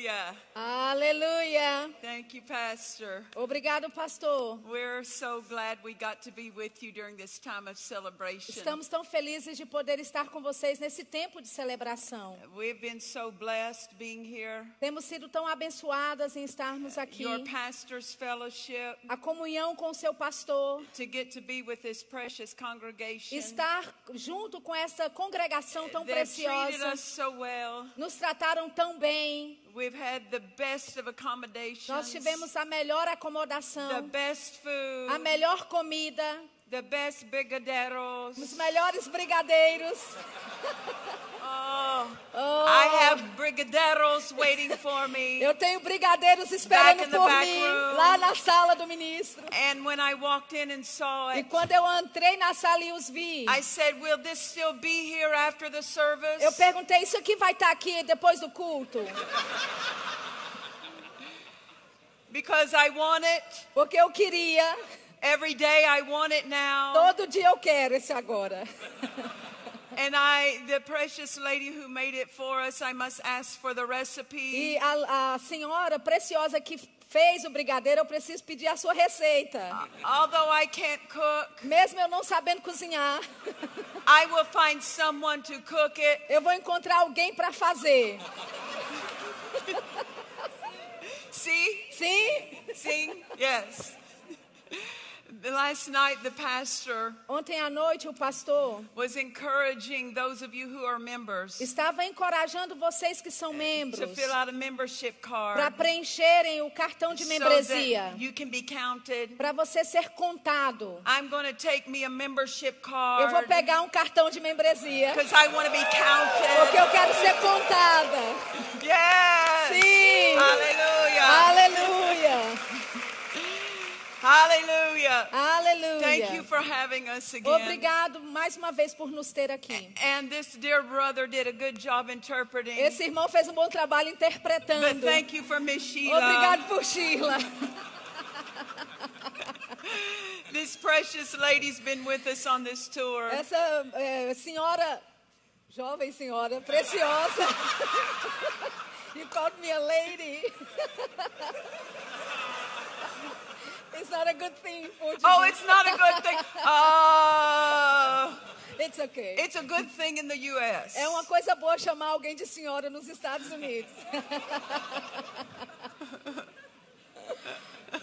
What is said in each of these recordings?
Hallelujah. Aleluia. Thank you, Pastor. Obrigado, pastor. We're so glad we got to be with you during this time of celebration. Estamos tão felizes de poder estar com vocês nesse tempo de celebração. We've been so blessed being here. Temos sido tão abençoadas em estarmos aqui. Your pastor's fellowship, A comunhão com o seu pastor, to get to be with this precious congregation. estar junto com essa congregação tão They've treated preciosa. us so well. Nos trataram tão bem. We've had the best of accommodations. Nós tivemos a melhor the acomodação, best food, a melhor comida, the best brigadeiros. os melhores brigadeiros. Oh, Oh, I have brigadeiros waiting for me. eu tenho brigadeiros esperando por mim room. lá na sala do ministro. And when I walked in and saw E it, quando eu entrei na sala e os vi, I said, Will this still be here after the service? eu perguntei: Isso aqui vai estar aqui depois do culto? Because I want it. Porque eu queria. Every day I want it now. Todo dia eu quero esse agora. And I, the precious lady who made it for us, I must ask for the recipe. E a, a senhora preciosa que fez o brigadeiro, eu preciso pedir a sua receita. Although I can't cook, Mesmo eu não sabendo cozinhar, I will find someone to cook it. eu vou encontrar alguém para fazer. See? Sim? See? Yes. Last night, the pastor Ontem à noite o pastor was encouraging those of you who are members estava encorajando vocês que são to membros fill out a membership para card preencherem o cartão de so membresia, that you can be counted. para você ser contado. I'm take me a membership Eu vou card pegar um cartão de membresia because I want to be porque counted. eu quero ser contada. Yes. Sim. Hallelujah. Aleluia. Hallelujah. Thank you Aleluia. for having us again. Obrigado mais uma vez por nos ter aqui. And this dear brother did a good job interpreting. Esse irmão fez um bom trabalho But interpretando. thank you for Miss Sheila. Obrigado por Sheila. This precious lady's been with us on this tour. Essa é, senhora, jovem senhora, preciosa. You called me a lady. It's not a good thing for Oh, it's not a good thing. Oh, It's okay. it's a good thing in the U.S. É uma coisa boa chamar alguém de senhora nos Estados Unidos.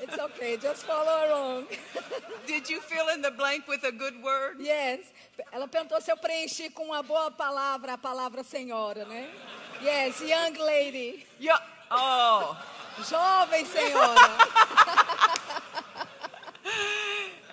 It's okay, just follow along. Did you fill in the blank with a good word? Yes. Ela perguntou se eu preenchi com uma boa palavra a palavra senhora, né? Yes, young lady. Yeah. Oh, Jovem senhora.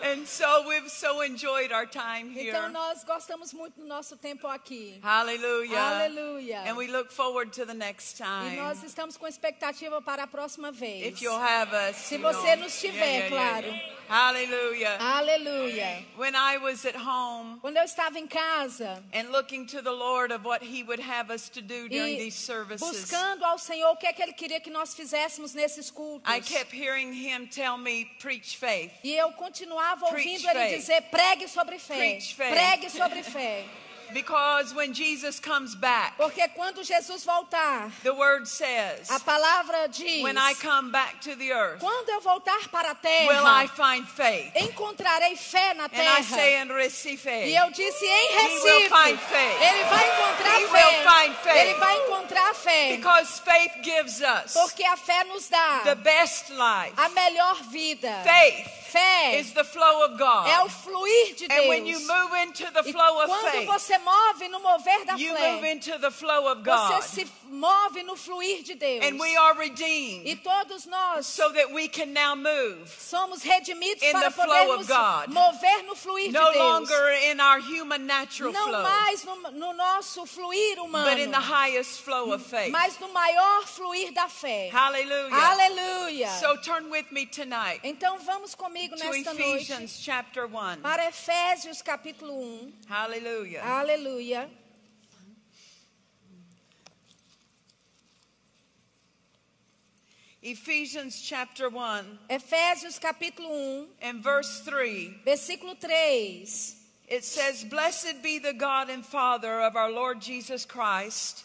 and so we've so enjoyed our time here. Então nós gostamos muito do nosso tempo aqui. Hallelujah. Aleluia. And we look forward to the next E time. nós estamos com expectativa para a próxima vez. If you'll have us. Se you know. você nos tiver, yeah, yeah, claro. yeah. Hallelujah. Aleluia. When I was at home Quando eu estava em casa and looking to the Lord of what He would have us to do during these services, buscando ao Senhor o que é que Ele queria que nós fizéssemos nesses cultos. I kept hearing Him tell me, preach faith. E eu continuava Preach ouvindo Ele dizer: pregue sobre fé. Preach faith. Pregue sobre fé. Because when Jesus comes back, Porque quando Jesus voltar, the word says, a palavra diz: when I come back to the earth, quando eu voltar para a will I terra, find faith? encontrarei fé na And I terra. say in Recife, E eu disse em He will Recife, find faith. ele vai encontrar He fé. will find faith. Ele vai encontrar fé. because faith gives us Porque a fé nos dá the best life. a melhor vida. Faith Fé is the flow of God. é o fluir de Deus. E quando você move no mover da fé, você se move no fluir de Deus. And we are redeemed E todos nós so that we can now move somos redimidos in para the flow podermos of God. mover no fluir no de Deus. longer in our human natural Não flow, mais no, no nosso fluir humano, but in the highest flow of faith. mas no maior fluir da fé. Hallelujah. Aleluia. So turn with me tonight Então vamos comigo to nesta Ephesians noite chapter 1. para Efésios capítulo 1. Hallelujah. Aleluia. Ephesians chapter 1 Efésios capítulo 1, and verse 3. versículo 3. It says, Blessed be the God and Father of our Lord Jesus Christ,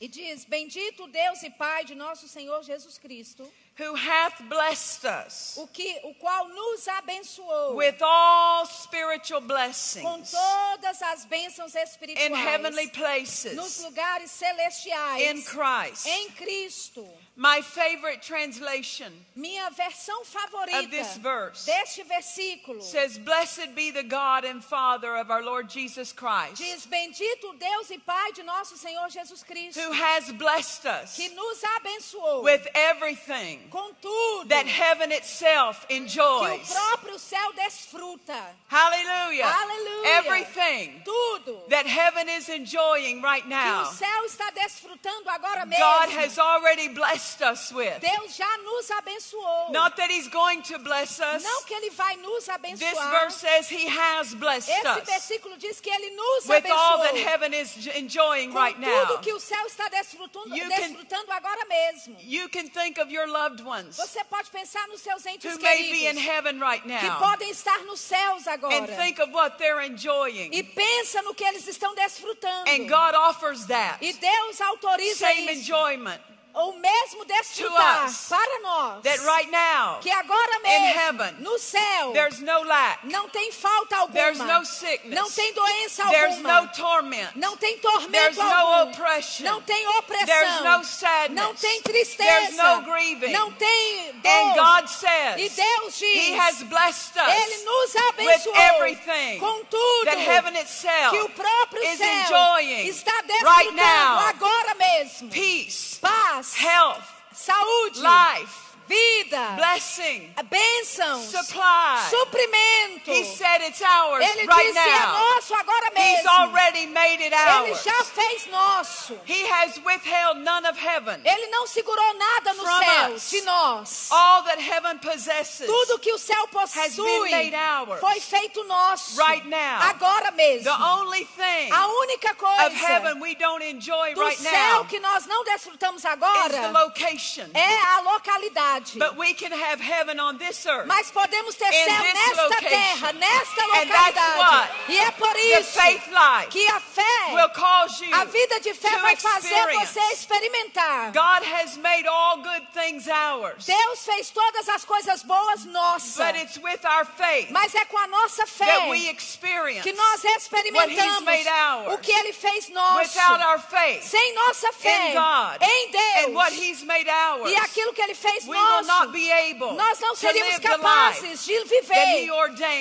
E diz: Bendito Deus e Pai de nosso Senhor Jesus Cristo, who hath blessed us o, que, o qual nos abençoou with all spiritual com blessings todas as bênçãos in espirituais heavenly nos places lugares in celestiais Christ. em Cristo. My favorite translation Minha versão favorita Of this verse deste versículo says, Blessed be the God and Father of our Lord Jesus Christ, diz: Bendito Deus e Pai de nosso Senhor Jesus Cristo, who has blessed us que nos abençoou with everything com tudo that heaven itself que o enjoys. próprio céu desfruta. Hallelujah. Aleluia. Everything Tudo that heaven is enjoying right que now, o céu está desfrutando agora mesmo. God has already blessed us with. Deus já nos abençoou. Not that He's going to bless us. Não que ele vai nos This abençoar. verse says He has blessed Esse us versículo diz que ele nos with all that abençoou. heaven is enjoying Com right now. tudo que o céu está desfrutando, You can- desfrutando agora mesmo. You can think of your loved ones Você pode pensar nos seus entes who may be in queridos heaven right que now podem estar nos céus agora. and think of what they're enjoying. E pensa no que eles estão desfrutando. And God offers that E Deus autoriza same isso. enjoyment O mesmo desfrutar us. para nós. that right now que agora in mesmo, heaven, no céu, there's no lack, não tem falta alguma. there's no sickness, não tem doença there's alguma. no torment, não tem tormento there's no algum. oppression, não tem opressão. there's no sadness, não tem tristeza. there's no grieving. Não tem dor. And God e says Deus diz, He has blessed Ele us nos with abençoou everything com tudo that heaven itself que o próprio is céu enjoying está right desfrutando now. agora mesmo. peace, Paz, health, saúde, life, vida, blessing, bênçãos, supply. suprimento. He said it's ours Ele right disse é now. nosso agora He's mesmo. already made it Ele ours. já fez nosso. He has withheld none of heaven. Ele não segurou nada no céu us. de nós. All that heaven possesses Tudo que o céu has been possui made ours foi feito nosso. right now. Agora mesmo. The only thing A única of coisa heaven we don't enjoy do right céu now que nós não desfrutamos is the agora location. é a localidade. But we can have heaven on this earth. Mas podemos ter céu nesta location. terra, nesta localidade. E é por The isso faith life que a fé, will cause you a vida de fé vai fazer você experimentar. God has made all good things ours. Deus fez todas as coisas boas nossas. But it's with our faith Mas é com a nossa fé that we experience. que nós experimentamos He's made ours. o que Ele fez nosso. Without our faith Sem nossa fé in God em Deus and what He's made ours, e aquilo que Ele fez nosso, not be able nós não to seríamos capazes de viver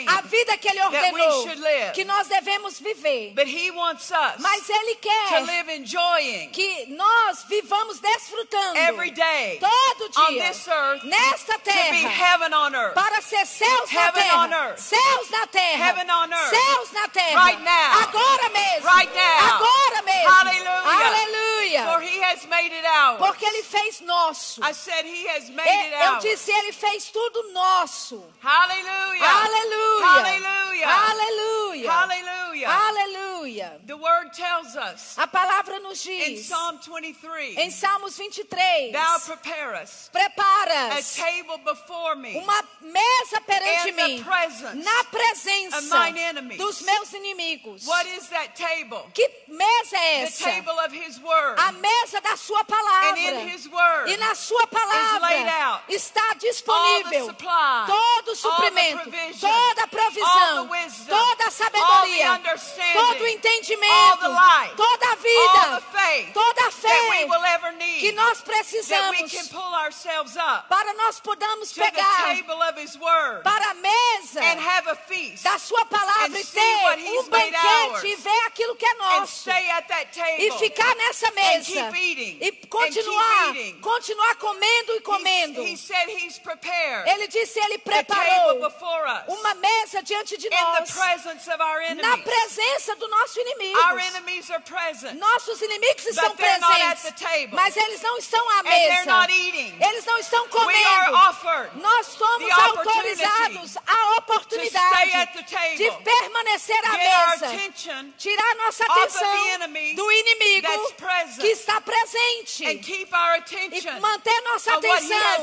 a vida que Ele ordenou que nós devemos viver. But He wants us Mas Ele to quer live enjoying que nós vivamos desfrutando every day todo on dia this earth nesta to be terra heaven on earth. para ser céus na terra, earth. céus na terra, Heaven on earth. céus na terra, Right now. agora mesmo, Right now. agora mesmo, Hallelujah. aleluia, For He has made it ours. porque Ele fez nosso. I Eu disse, Ele fez tudo nosso. Aleluia. Hallelujah. Aleluia. Hallelujah. Aleluia. The word tells us A palavra nos in diz Psalm 23 em Salmos 23: Thou preparest a Preparas table before me uma mesa perante in the mim, presence na of presença mine enemies. dos meus inimigos. What is that table? Que mesa é The essa? table of His Word. A mesa da sua And palavra. in His Word, E na sua laid palavra out está disponível supply, todo o suprimento, provision, toda a provisão, wisdom, toda a sabedoria, todo o entendimento, life, toda a vida, faith toda a fé ever que need, nós precisamos up para nós the pegar Word para a mesa and have a feast da sua palavra e ter um banquete e ver aquilo que é nosso. E ficar nessa mesa eating, e continuar, continuar comendo e comendo. He, he said He's prepared. Ele disse, ele preparou uma mesa diante de in the nós, presence of our na presença do nosso inimigo. Our enemies are present, Nossos inimigos estão presentes, mas eles não estão à mesa. Eles não estão We are comendo. Nós somos autorizados a to stay oportunidade at the table, de permanecer à mesa, tirar nossa atenção do inimigo que está presente and keep our e attention manter nossa atenção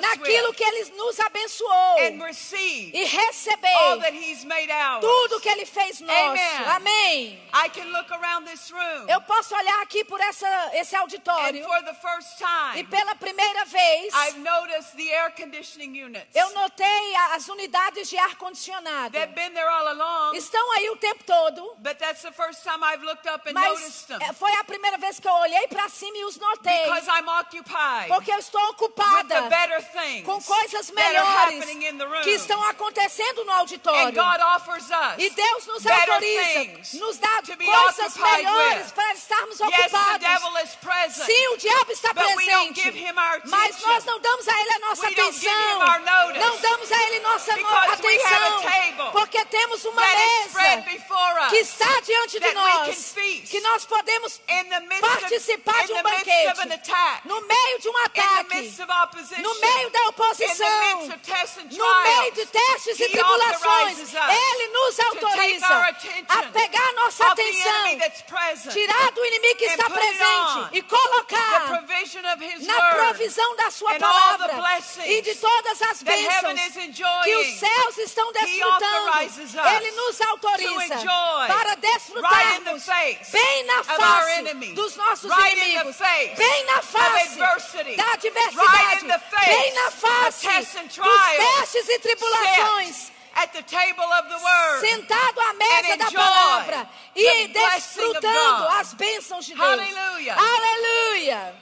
naquilo que Ele nos abençoou e all receber that He's made ours. tudo que Ele fez. Amen. Amém. I can look around this room Eu posso olhar aqui por essa, esse and auditório for the first e time pela primeira vez I've noticed the air conditioning units. eu notei as unidades de ar-condicionado. They've been there all along, Estão aí o tempo todo, but that's the first time I've looked up and mas noticed them é, foi a primeira vez que eu olhei para cima e os notei. because I'm occupied Porque eu estou with com coisas melhores que estão acontecendo no auditório. E Deus nos autoriza, nos dá coisas melhores para estarmos ocupados. Sim, o diabo está presente. Mas nós não damos a ele a nossa atenção. Não damos a ele nossa atenção. Porque temos uma mesa que está diante de nós. Que nós podemos participar de um banquete. No meio de um ataque. No meio da oposição. No meio de testes e tribulações, Ele nos autoriza a pegar nossa atenção, tirar do inimigo que está presente e colocar na provisão da sua palavra e de todas as bênçãos que os céus estão desfrutando. Ele nos autoriza para desfrutarmos bem na face dos nossos inimigos, bem na face da adversidade, face bem na face dos testes e tribulações. sit at the table of the word. Sentado à mesa da palavra e desfrutando as bênçãos de Deus. Aleluia. Aleluia.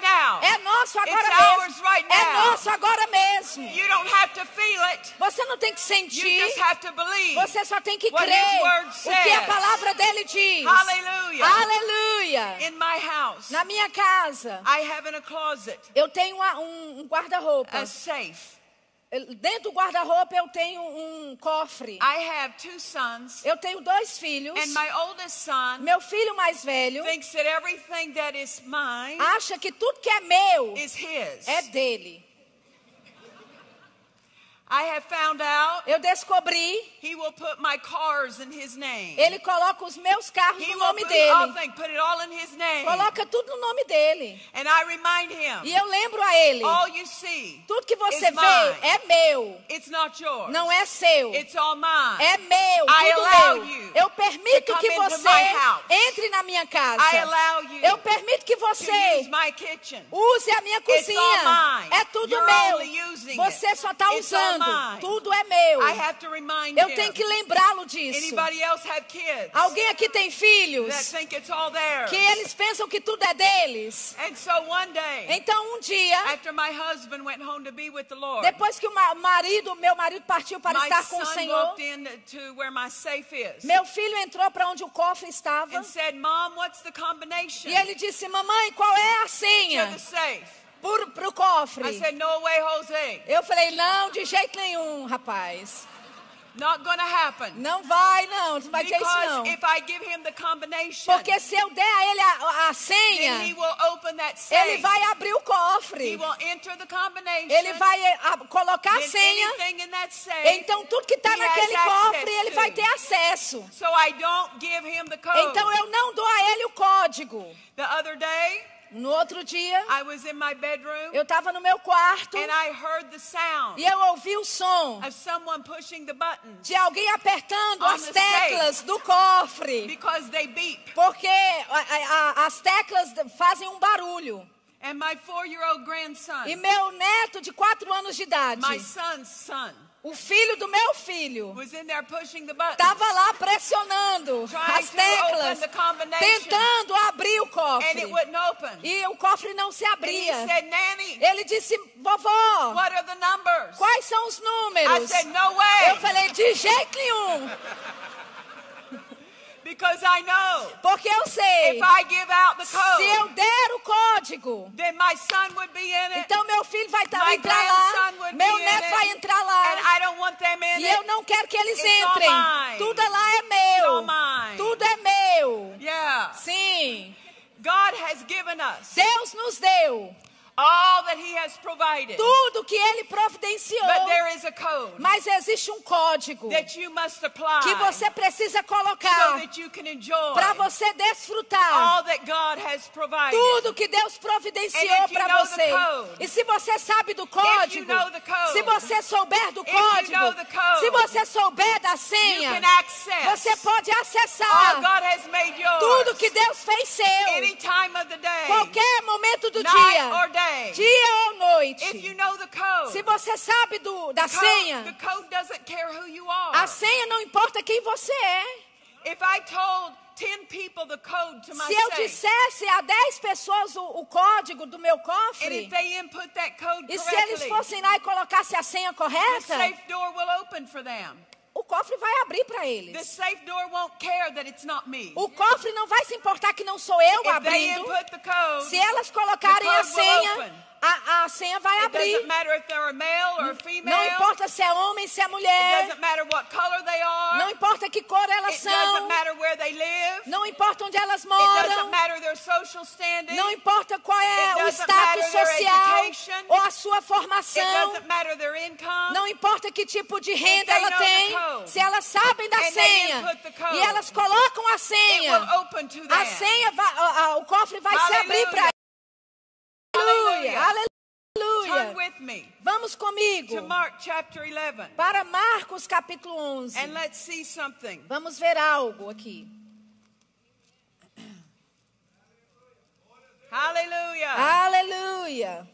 now. É nosso agora It's mesmo. ours right É nosso agora mesmo. You don't have to feel it. Você não tem que You sentir, just have to believe. você só tem que what crer His word o que a palavra dele diz. Hallelujah. Aleluia. In my house, Na minha casa, I have in a closet eu tenho um, um guarda-roupa. a safe. Dentro do guarda-roupa eu tenho um cofre. I have two sons, Eu tenho dois filhos. and my oldest son Meu filho mais velho thinks that everything that is mine acha que tudo que é meu is his. é dele. I have found out Eu descobri, he will put my cars in his name. ele coloca os meus carros He no nome put dele. put it all in his name. Coloca tudo no nome dele. And I remind him, E eu lembro a ele: all you see, tudo que você vê mine. é meu, it's not yours. não é seu. It's all mine. É meu, I tudo allow meu. you Eu permito que você entre na minha casa. I allow you Eu permito que você use my kitchen. use a minha It's all cozinha. mine. É tudo You're meu. only using Você it. só está usando. Mine. Tudo é meu. I have to remind Eu tenho que lembrá-lo disso. Alguém aqui tem that filhos think it's all theirs? que eles pensam que tudo é deles. And so one day, Então um dia, depois que o ma- marido, meu marido partiu para estar com o Senhor, meu filho entrou para onde o cofre estava and said, "Mom, what's the combination e ele disse: "Mamãe, qual é a senha the safe?" Para o I cofre?" said, "No way, Jose. Eu falei: "Não, de jeito nenhum, rapaz. Not gonna happen." Não vai, não, não vai ter isso não. If I give him the combination, Porque se eu der a ele a, a then he senha, will open that ele safe. vai abrir o He cofre. will enter the combination. Ele vai eh, a- colocar a senha. anything in that safe. Então tudo que está he naquele cofre, ele vai ter acesso. So I don't give him the code. Então eu não dou a ele o código. The other day, No outro dia, I was in my bedroom eu estava no meu quarto and I heard the sound e eu ouvi o som of someone pushing the buttons de alguém apertando as teclas do cofre. because they beep. Porque a- a- as teclas fazem um barulho. And my grandson, E meu neto de quatro anos de idade, my son's son, o filho do meu filho, estava lá pressionando as teclas, tentando abrir o And it cofre. wouldn't open. E o cofre não se abria. said, Ele disse, vovó, quais são os I números? said, no way. Eu falei, de jeito nenhum, Because I know porque eu sei, if I give out the se eu code, der o código, then my son would be in it. então meu filho vai tá- My entrar lá, meu neto vai entrar And lá. I don't want them in E eu it. não quero que eles It's all entrem. mine. Tudo lá é meu. all mine. Tudo é meu. Yeah. Sim. God has given us Deus nos deu all that He has provided. tudo que ele providenciou. But there is a code Mas existe um código that you must apply que você precisa so colocar enjoy para você desfrutar all that God has provided. tudo que Deus providenciou para você. code, E se você sabe do código, code, se você souber do if you código, know code, se você souber da senha, você pode all acessar God has made yours tudo que Deus fez seu, any time of the day, qualquer momento do night or dia, day. dia ou If you noite. know the code, Se você sabe do, da the code, the senha, code doesn't care who you are. a senha não importa quem você é. If I told 10 people the code to my Se eu safe, dissesse a 10 pessoas o, o código do meu and cofre, if they input that code e se eles fossem lá e colocassem a senha correta, cofre vai abrir para The eles. safe door won't care that it's not me. O cofre não vai se importar que não sou eu If they abrindo. input the code, Se elas colocarem the a senha. A, a senha vai abrir. Não importa se é homem, se é mulher. Não importa que cor elas são. Não importa onde elas moram. Não importa qual é o status social ou a sua formação. Não importa que tipo de renda ela tem, se elas sabem da senha e elas colocam a senha, a senha vai, o cofre vai se abrir para. Aleluia, aleluia. with me Vamos comigo to Mark chapter 11 para Marcos capítulo 11. and let's see something. Vamos ver algo aqui. Hallelujah. Aleluia.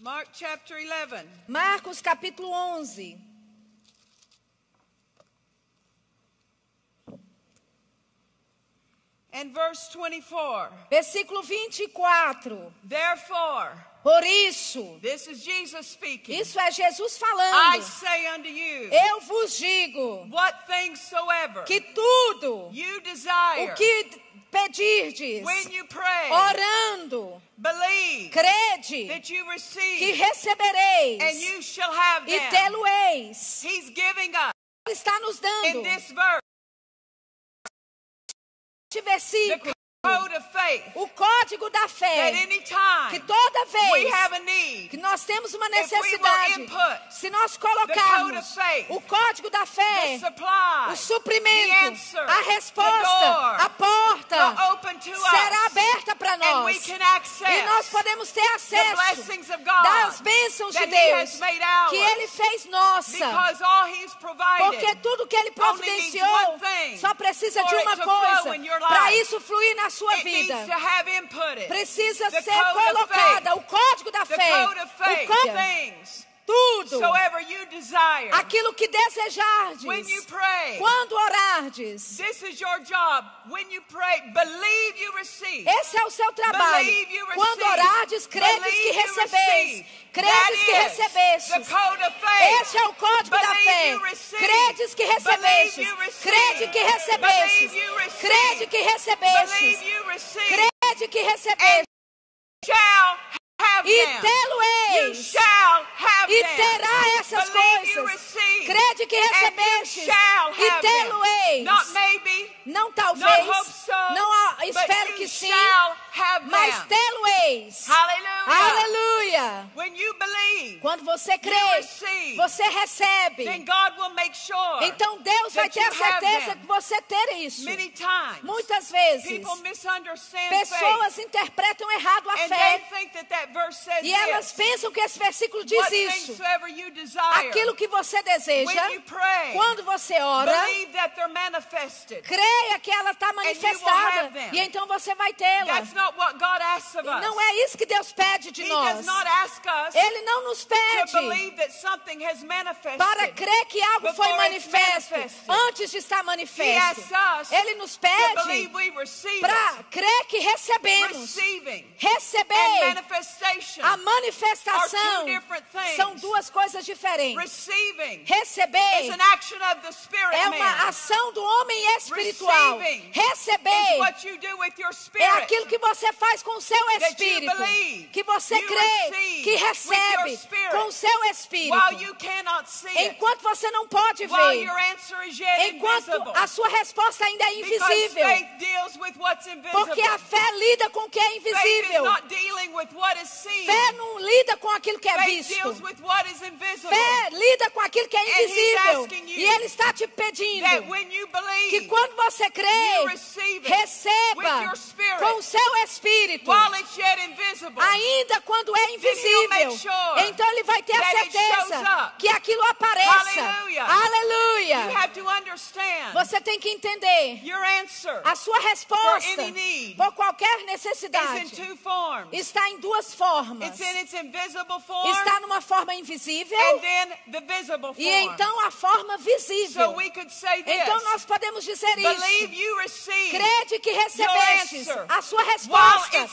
Mark chapter 11 Marcos capítulo 11. And verse 24. Versículo 24. Therefore, Por isso, this is Jesus speaking. isso é Jesus I falando. say unto you, Eu vos digo what things soever que tudo you desire o que pedirdes, when you pray, orando, believe crede that you que receive and recebereis you shall have e them. tê-lo-eis. He's giving us Ele está nos dando in this verse este versículo, o código da fé, que toda vez que nós temos uma necessidade, se nós colocarmos o código da fé, o suprimento, a resposta, a porta será aberta para nós. E nós podemos ter acesso das bênçãos de Deus que Ele fez nossa. Porque tudo que Ele providenciou só precisa de uma coisa para isso fluir na sua needs vida. Precisa ser colocada o código da fé, o código, tudo, soever you desire aquilo que when you desejardes, pray. quando orardes. This is your job. When you pray, believe you receive. Esse é o seu trabalho. Believe you Quando orardes, credes que recebeis. Credes que recebestes. Esse é o código da fé. Credes que recebestes. Crede que recebestes. Crede que recebestes. Crede que recebestes. E tê-lo-eis. E terá essas coisas. Crede que shall E tê-lo-eis. Não talvez. so. Não espero que sim. Mas tê-lo-eis. Aleluia. Quando você crê, você recebe. sure Então Deus vai ter a certeza que você ter isso. Muitas vezes, pessoas interpretam errado a fé that that e elas pensam que esse versículo diz What isso. Aquilo que você deseja, quando você ora, creia que ela está manifestada e então você vai tê-la. Não é isso que Deus pede de nós. Ele não nos pede para crer que algo foi manifesto antes de estar manifesto. Ele nos pede para crer que recebemos. Receber a manifestação. São duas coisas diferentes. Receiving is Receber an action of the spirit é uma ação do homem espiritual. Receber is what you do with your é aquilo que você faz com o seu you espírito, believe, que você you crê, que recebe com o seu espírito, you cannot see it, enquanto você não pode ver, enquanto a sua resposta ainda é invisível, porque a fé lida com o que é invisível. Fé não lida com aquilo que é visto. Deals with what is invisible. Fé lida com aquilo que é invisível. E Ele está te pedindo when you que quando você crê, receba com o seu espírito, ainda quando é invisível. Então Ele vai ter a certeza que aquilo apareça. Aleluia. you have to understand Você tem que entender your answer a sua resposta por qualquer is in necessidade two forms. está em duas formas. It's in its invisible form Está numa forma invisível e então a forma visível. Então nós podemos dizer isso. Crede que recebestes answer a sua resposta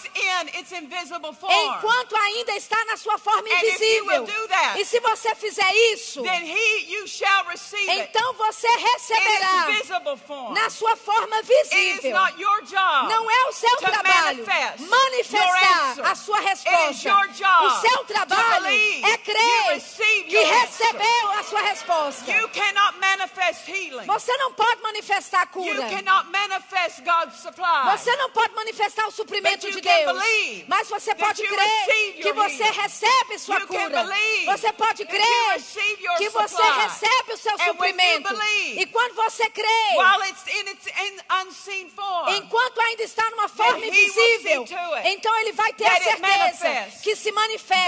enquanto ainda está na sua forma invisível. E se você fizer isso, então você receberá na sua forma visível. not your job Não é o seu trabalho manifestar a sua resposta. O seu trabalho é crer receive que recebeu a sua resposta. Você não pode manifestar a cura. Você não pode manifestar o suprimento de Deus. Mas você pode crer que você recebe sua cura. Você pode crer que você recebe o seu suprimento. E quando você crê, enquanto ainda está numa forma invisível, então ele vai ter a certeza que se manifeste.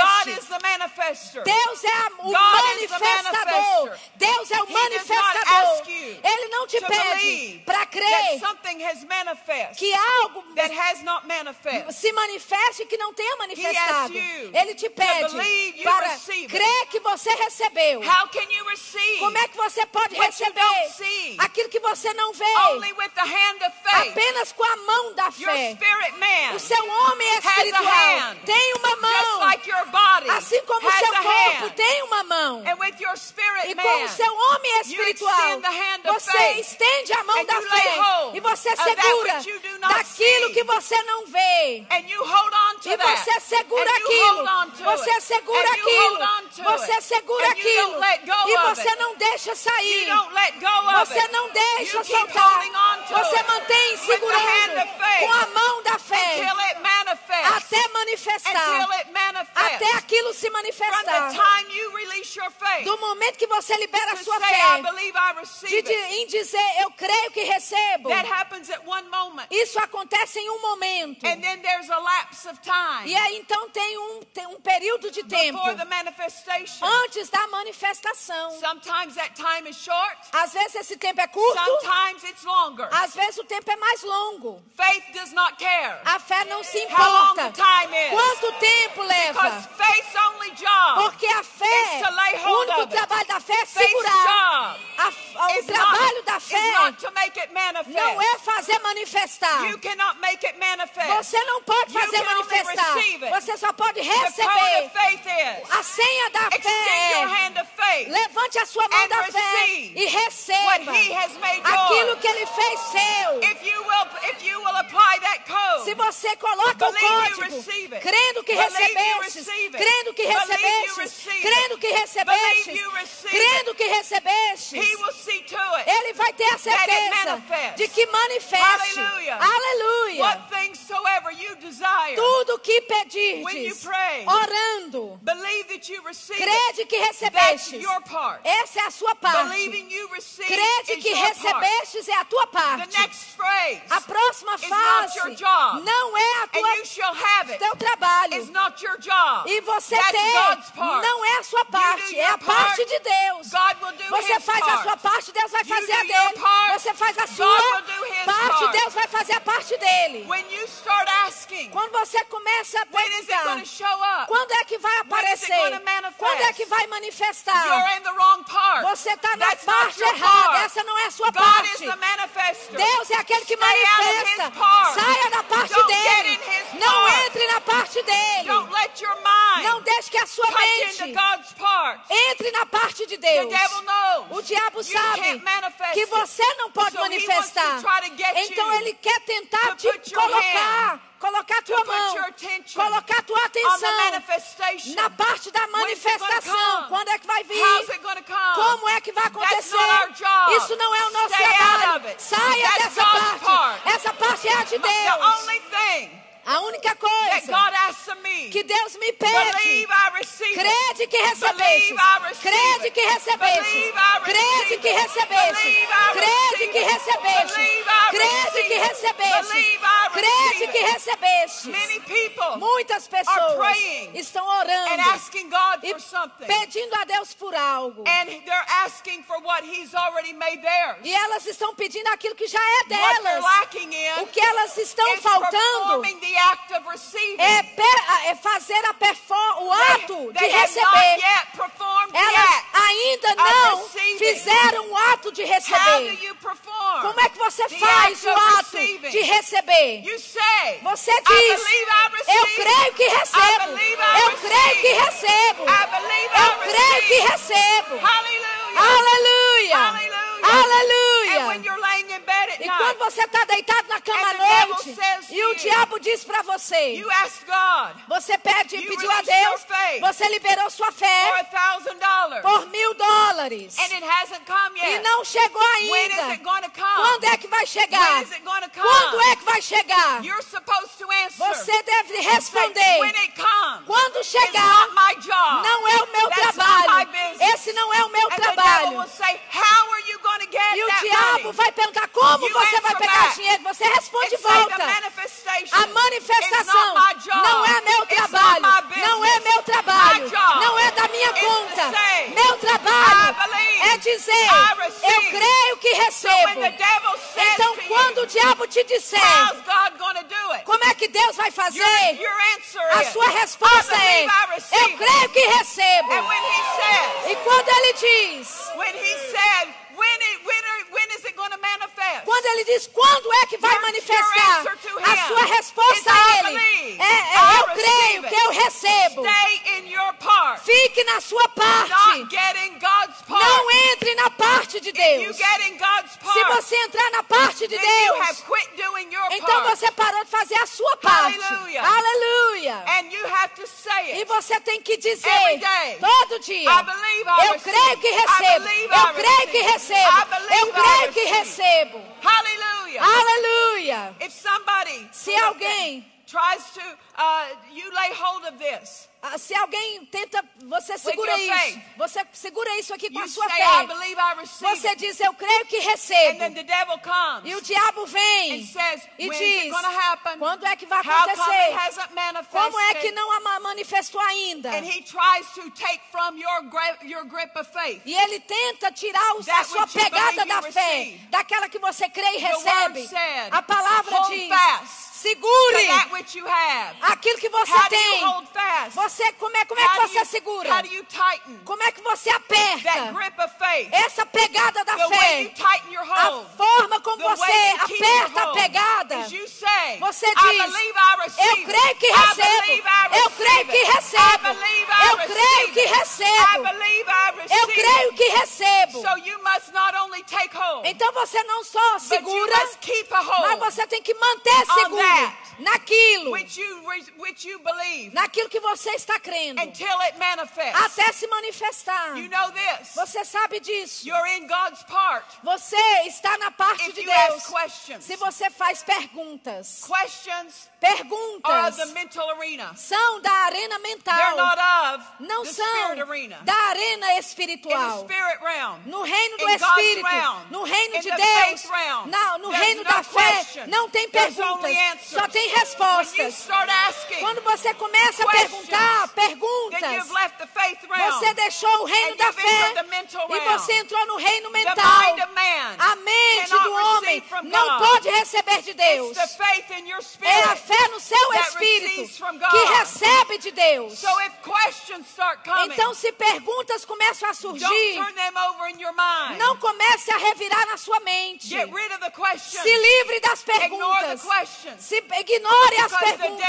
Deus é o manifestador. Deus é o manifestador. Ele não te pede para crer que algo that has not manifest. se manifeste que não tenha manifestado. Ele te pede para crer que você recebeu. How can you receive Como é que você pode receber aquilo que você não vê? Apenas com a mão da fé. O seu homem a espiritual tem uma mão. like your body, Assim como seu corpo tem uma mão. Spirit E com o seu homem you espiritual, você estende a mão da fé e você segura daquilo que você não vê. E você segura aquilo. Você segura aquilo. Você segura aquilo. E você não deixa sair. Você não deixa soltar. Você mantém segurando com a mão da fé até manifestar. Até aquilo se From manifestar. the time you release your faith Do momento que você libera a sua fé, believe I de, em dizer eu creio que recebo, That happens at one moment. isso acontece em um momento. And then there's a lapse of time E aí então tem um, tem um período de tempo before the manifestation. antes da manifestação. Sometimes that time is short. Às vezes esse tempo é curto, Sometimes it's longer. às vezes o tempo é mais longo. Faith does not care A fé não se importa. Quanto tempo leva? Porque a fé, o único trabalho da fé é segurar. A- o trabalho da fé não é fazer manifestar. Você não pode fazer manifestar. Você só pode receber. A senha da fé é levante a sua mão da fé e receba aquilo que ele fez seu. If you will, if you will apply that code, Se você coloca o código, crendo que Believe you recebeste, receive it. crendo que Believe you recebeste, receive it. crendo que recebeste, Believe you receive crendo que recebeste, he will see to it. ele vai ter a certeza de que manifeste. Aleluia. Tudo que pedirdes, orando, crede que recebestes. Essa é a sua parte. Crede que recebestes é a tua parte. A próxima fase. Não é a and tua it, teu trabalho. is not your job. E você That's part. não é a sua parte, é a parte part. de Deus. God will do Você faz a part. sua parte, Deus vai fazer a dele. Você faz a sua parte, part. Deus vai fazer a parte dele. When you start asking, Quando você começa a when is it perguntar, quando é que vai aparecer? Quando é que vai manifestar? You're in the wrong part. Você está na That's parte errada. Essa não é a sua God parte. is the manifester. Deus é aquele que Stay manifesta. Saia da parte Don't get dele. Não entre na parte dele. Não deixe que a sua mente entre na parte de Deus. O diabo sabe que você não pode manifestar. Então ele quer tentar te colocar, colocar a tua mão, colocar tua atenção na parte da manifestação. Quando é que vai vir? Como é que vai acontecer? Isso não é o nosso Stay trabalho. Saia That's dessa God's parte. part. Essa parte é a de Deus. A única coisa que Deus me pede. Crede que recebeste. Crede que recebeste. Crede que recebeste. Crede que recebeste. Crede que recebeste. Crede que recebeste. Muitas pessoas estão and orando e pedindo a Deus por algo. And they're asking for what He's already made theirs. E elas estão pedindo aquilo que já é delas. O que elas estão faltando é, per- é fazer a perfor o They- ato de they have not receber. yet performed the Elas ainda não fizeram o ato de How do receber. you perform? Como é que você faz o ato de receber? You say, Você diz, eu creio que recebo. Eu creio que recebo. I believe I Eu creio que recebo. Hallelujah. Aleluia. Hallelujah. Aleluia. E quando você está deitado na cama à noite e o diabo diz para você, você pede, pediu a Deus, você liberou sua fé por mil dólares e não chegou ainda. Quando é que vai chegar? Quando é que vai chegar? Você deve responder. Quando chegar, não é o meu trabalho. Esse não é o meu trabalho. E o that diabo vai perguntar como você vai pegar dinheiro. Você responde de volta. A manifestação não é meu trabalho. Não é meu trabalho. Não é da minha conta. Meu trabalho é dizer, eu creio que recebo. Então, quando o diabo te disser, como é que Deus vai fazer? A sua resposta é, eu creio que recebo. E quando ele diz, when it, when, are, when is it manifest? quando ele diz quando é que vai Your- manifestar, your a sua resposta a ele believe, é, é, eu creio que eu recebo. Fique na sua parte. Not get in God's part. Não entre na parte de If you Deus. Se você entrar na parte de Deus, quit doing your então part. você parou de fazer a sua parte. Aleluia. E você tem que dizer todo dia: Eu creio que recebo. Eu creio que recebo. Eu creio que recebo. Aleluia. Somebody Se alguém tries to, uh, you lay hold of this. Ah, Se alguém tenta, você segura isso. Você segura isso aqui com You a sua say, I fé. I receive Você diz, eu creio que And then recebo. the devil comes E o diabo vem says, e diz, quando é que vai acontecer? Como é que não ama- manifestou ainda? And he tries to take from your your grip of faith. E ele tenta tirar os- a sua pegada da fé, receive. daquela que você crê e recebe. said, A palavra diz, fast segure have. aquilo que você How tem. you hold fast? Você, como é, como é que você you- segura? How do you tighten Como é que você aperta grip of faith? essa pegada da The way fé? you tighten your A forma como você aperta a pegada. say, Você diz, Eu creio que recebo. Eu creio que recebo. Eu creio que recebo. Eu creio que recebo. So you must not only take hold, Então você não só segura, must keep a mas você tem que manter seguro naquilo, which you which you believe naquilo que você está crendo, until it manifests. até se manifestar. You know this. Você sabe disso. You're in God's part. Você está na parte If de Deus. questions, Se você faz perguntas, questions perguntas the mental arena. são da arena They're mental, not of não the são spirit arena. da arena In the espiritual. spirit realm, No reino do Espírito, no reino in de Deus, no reino no da fé, não tem perguntas. Só tem respostas. Quando você começa a perguntar perguntas, você deixou o reino da fé e você entrou no reino mental. A mente do homem não pode receber de Deus. É a fé no seu espírito que recebe de Deus. Então, se perguntas começam a surgir, não comece a revirar na sua mente. Se livre das perguntas. Se ignore as perguntas.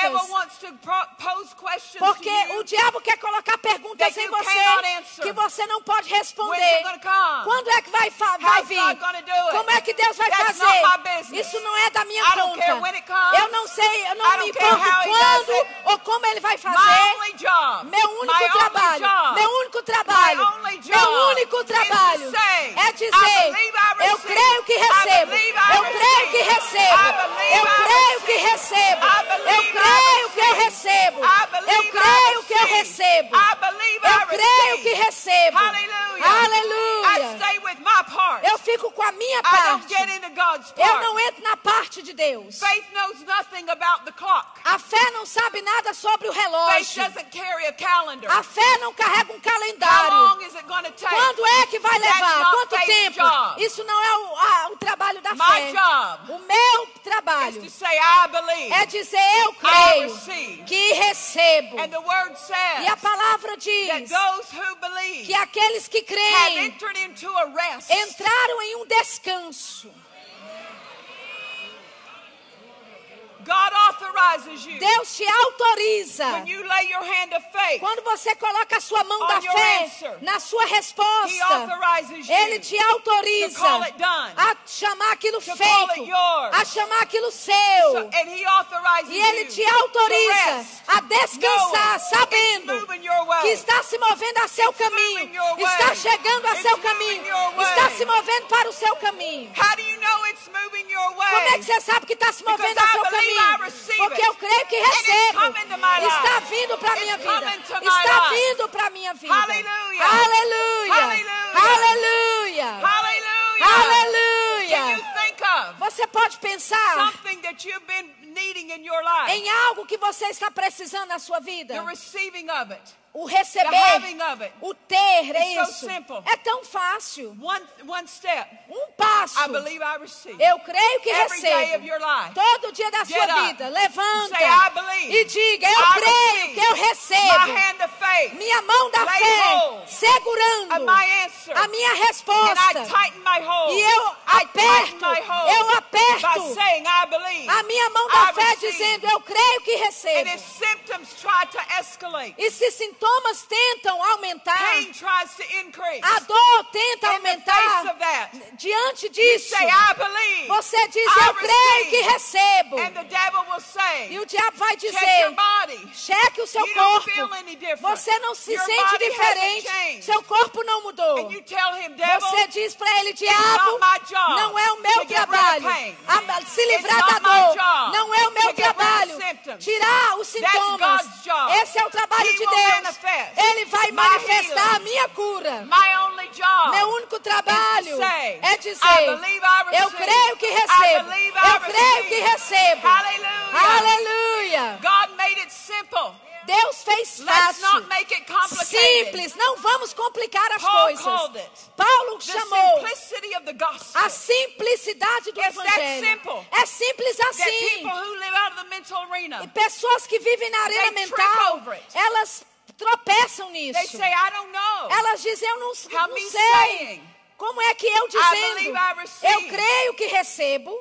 Porque o diabo quer colocar perguntas em você que você não pode responder. Quando é que vai, vai vir? Como é que Deus vai fazer? Isso não é da minha conta. Eu não sei, eu não me importo quando ou como ele vai fazer. Meu único trabalho, meu único trabalho, meu único trabalho é dizer: eu creio que recebo, eu creio que recebo, eu creio que receive. recebo, eu creio que eu recebo, eu creio que eu recebo, eu creio que recebo. Aleluia. Eu fico com a minha parte. Eu não entro na parte de Deus. A fé não sabe nada sobre o Faith relógio. doesn't carry a fé não carrega um calendário. Quando é que vai levar? Quanto tempo? Isso não é o, a- o trabalho da fé. O meu trabalho é dizer eu creio que recebo. And the word E a palavra that diz those who believe que aqueles que have creem entered into a rest. entraram em um descanso. God authorizes you Deus te autoriza. when you lay your hand of faith. Quando você coloca a sua mão da fé answer. na sua He resposta, authorizes you Ele te to autoriza call it done. a chamar aquilo To call feito, it yours. a chamar aquilo seu. and He authorizes E Ele te to autoriza rest, a descansar, sabendo que está se movendo a seu caminho, está chegando a seu caminho, está se movendo para o seu caminho. How do you know Como é que você sabe que está se movendo Because a seu caminho? Porque eu creio que recebo. Está vindo para a minha vida. Está vindo para a minha vida. Aleluia. Aleluia. Aleluia. of Você pode pensar something that you've been needing in your life? em algo que você está precisando na sua vida. The receiving of it. O receber, o ter, é isso. É tão fácil. One, one step. Um passo. I believe I receive. Eu creio que Every day of recebo. your life. Todo dia da sua vida. Levanta. E diga, eu creio que eu recebo. Minha mão da fé segurando a minha resposta. tighten my hold. E eu aperto, my hold eu by aperto saying I believe. a minha mão da fé dizendo, eu creio que recebo. if symptoms try to escalate, E se sintomas tentam aumentar, pain tries to increase. a dor tenta In the face aumentar, of that, diante disso, say I believe. você diz, I eu creio que recebo. And the devil will say, E o diabo vai dizer, cheque o seu You don't corpo. feel any different. Você não se Your sente diferente. Seu corpo não mudou. And you tell him, devil, Você diz para ele, diabo, não é o meu trabalho a- se livrar da dor. Não é o meu trabalho tirar os sintomas. Esse é o trabalho He de Deus. Ele vai manifestar a minha cura. Meu único trabalho é dizer. Eu creio que recebo. Eu creio que recebo. Hallelujah. Aleluia. Deus fez fácil. Simples, não vamos complicar as coisas. Paulo chamou a simplicidade do evangelho. É simples assim. people who live out of the mental E pessoas que vivem na arena mental, elas tropeçam nisso. say. Elas dizem, eu não, não sei. Como é que eu dizendo, eu creio que recebo,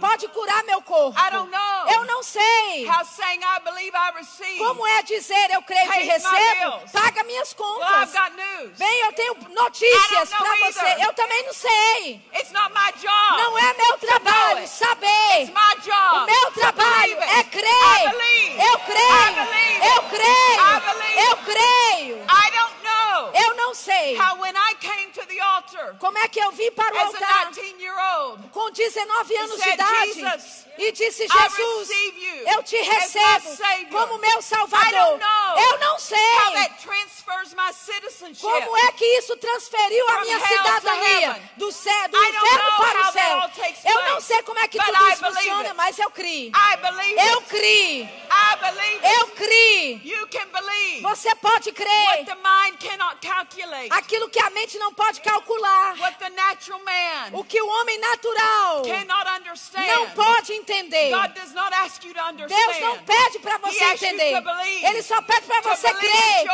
pode curar meu corpo? I don't know. Eu não sei. How saying, I believe I receive. Como é dizer, eu creio que recebo? Paga minhas contas. I've got news. Bem, eu tenho notícias para você. Eu também não sei. It's not my job. Não é meu trabalho saber. O meu trabalho é crer. Eu creio. Eu creio. Eu creio. I don't know Eu não sei. how when I came to the altar Como é que eu vim para o altar a 19-year-old, com 19 anos de idade "Jesus, e disse: Jesus, eu te recebo Savior." como meu Salvador. Eu não how sei that transfers my citizenship. como é que isso transferiu a minha cidadania do céu, do inferno para o céu. Eu não sei como é que tudo isso funciona, mas eu criei. Believe Eu criei. It. Eu criei. Believe Você pode what crer. Aquilo que a mente não pode calcular. what the natural man O que o homem natural cannot understand. não pode entender. God does not ask you to Deus não pede para você entender. Ele só pede para você crer.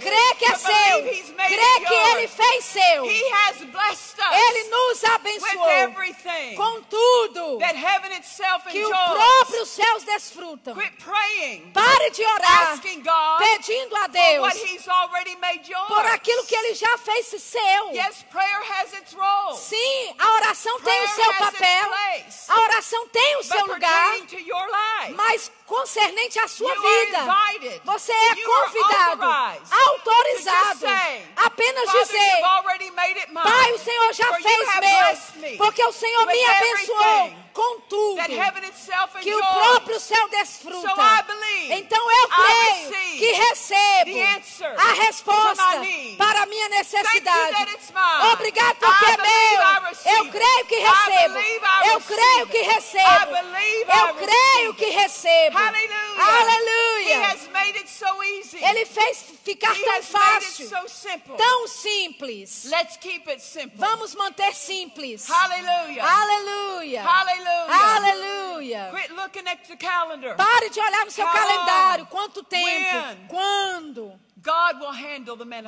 Crer que é seu. Crer que ele fez seu. He has blessed us Ele nos abençoou com tudo that heaven itself que o próprio céus desfrutam. Quit praying, Pare de orar, pedindo a Deus what He's already made yours. por aquilo que ele já fez seu. Yes, prayer has its role. Sim, a oração tem o Prayer seu papel, a oração tem o But seu lugar, pertaining to your life, mas concernente à sua vida, você é convidado, autorizado, apenas dizer. Pai, o Senhor já fez meu, porque o Senhor me abençoou com tudo que o próprio céu desfruta. Então eu creio que recebo a resposta para a minha necessidade. Obrigado porque é meu. Eu creio que recebo. Eu creio que recebo. Eu creio que recebo. Aleluia. has made it so easy. Ele fez ficar He tão has made it fácil, so simple. tão simples. Let's keep it simple. Vamos manter simples. Hallelujah. Aleluia. Hallelujah. Aleluia. Quit looking at the calendar. Pare de olhar no seu How calendário. long? Quanto tempo? When? Quando?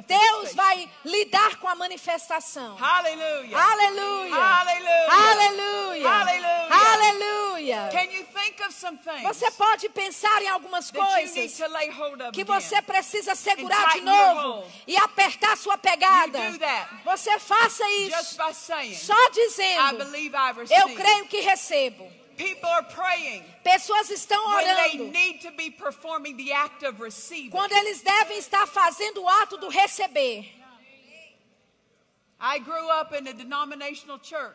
Deus vai lidar com a manifestação. Hallelujah. Aleluia. Hallelujah. Aleluia. Hallelujah. Aleluia. Things Você pode pensar em algumas coisas que você precisa segurar de novo e apertar sua pegada. Você faça isso só dizendo: Eu creio que recebo. People are praying Pessoas estão when they orando need to be performing the act of receiving. quando eles devem estar fazendo o ato do receber. I grew up in a denominational church.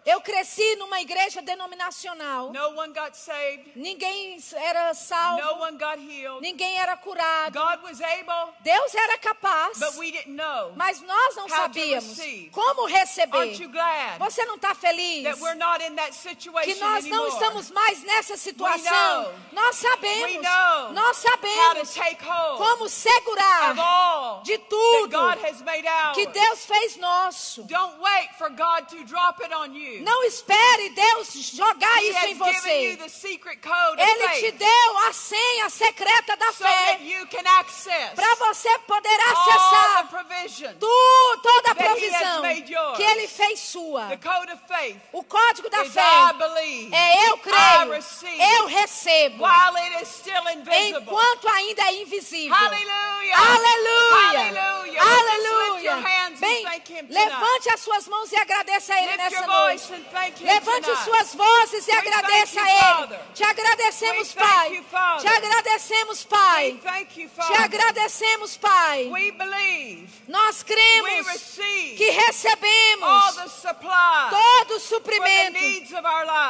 Eu cresci numa igreja denominacional. No one got saved. Ninguém era salvo. No one got healed. Ninguém era curado. God was able, Deus era capaz. but we didn't know. Mas nós não sabíamos como receber. Aren't you glad Você não está feliz that we're not in that que nós não estamos mais nessa situação? know. Nós We sabemos. know Nós how to sabemos take hold como segurar of all de tudo God has made ours. que Deus fez nosso. Don't wait for God to drop it on you. Não espere Deus jogar He isso em você. the secret code of Ele te deu a senha secreta da so that fé you can access para você poder all acessar the provision, tu, toda a provisão que Ele fez sua. the code of faith. O código da fé I believe, é eu I creio, receive, eu recebo, while it is still invisible. enquanto ainda é invisível. Aleluia! Lift Aleluia! Bem, levante as suas mãos e agradeça a Ele nessa noite. Levante suas vozes e agradeça a Ele. Te agradecemos, Pai. Te agradecemos, Pai. Te agradecemos, Pai. Nós cremos que recebemos todo o suprimento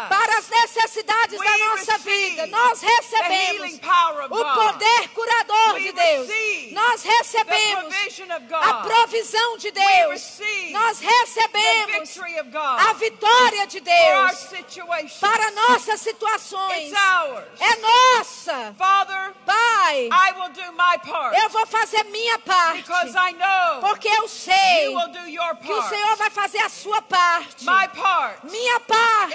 para as necessidades da nossa vida. Nós recebemos o poder curador de Deus. Nós recebemos a provisão de We Deus. Nós recebemos a vitória de Deus para nossas situações. É nossa. Pai, eu vou fazer minha parte. Porque eu sei que o. Senhor vai fazer a sua parte. Minha parte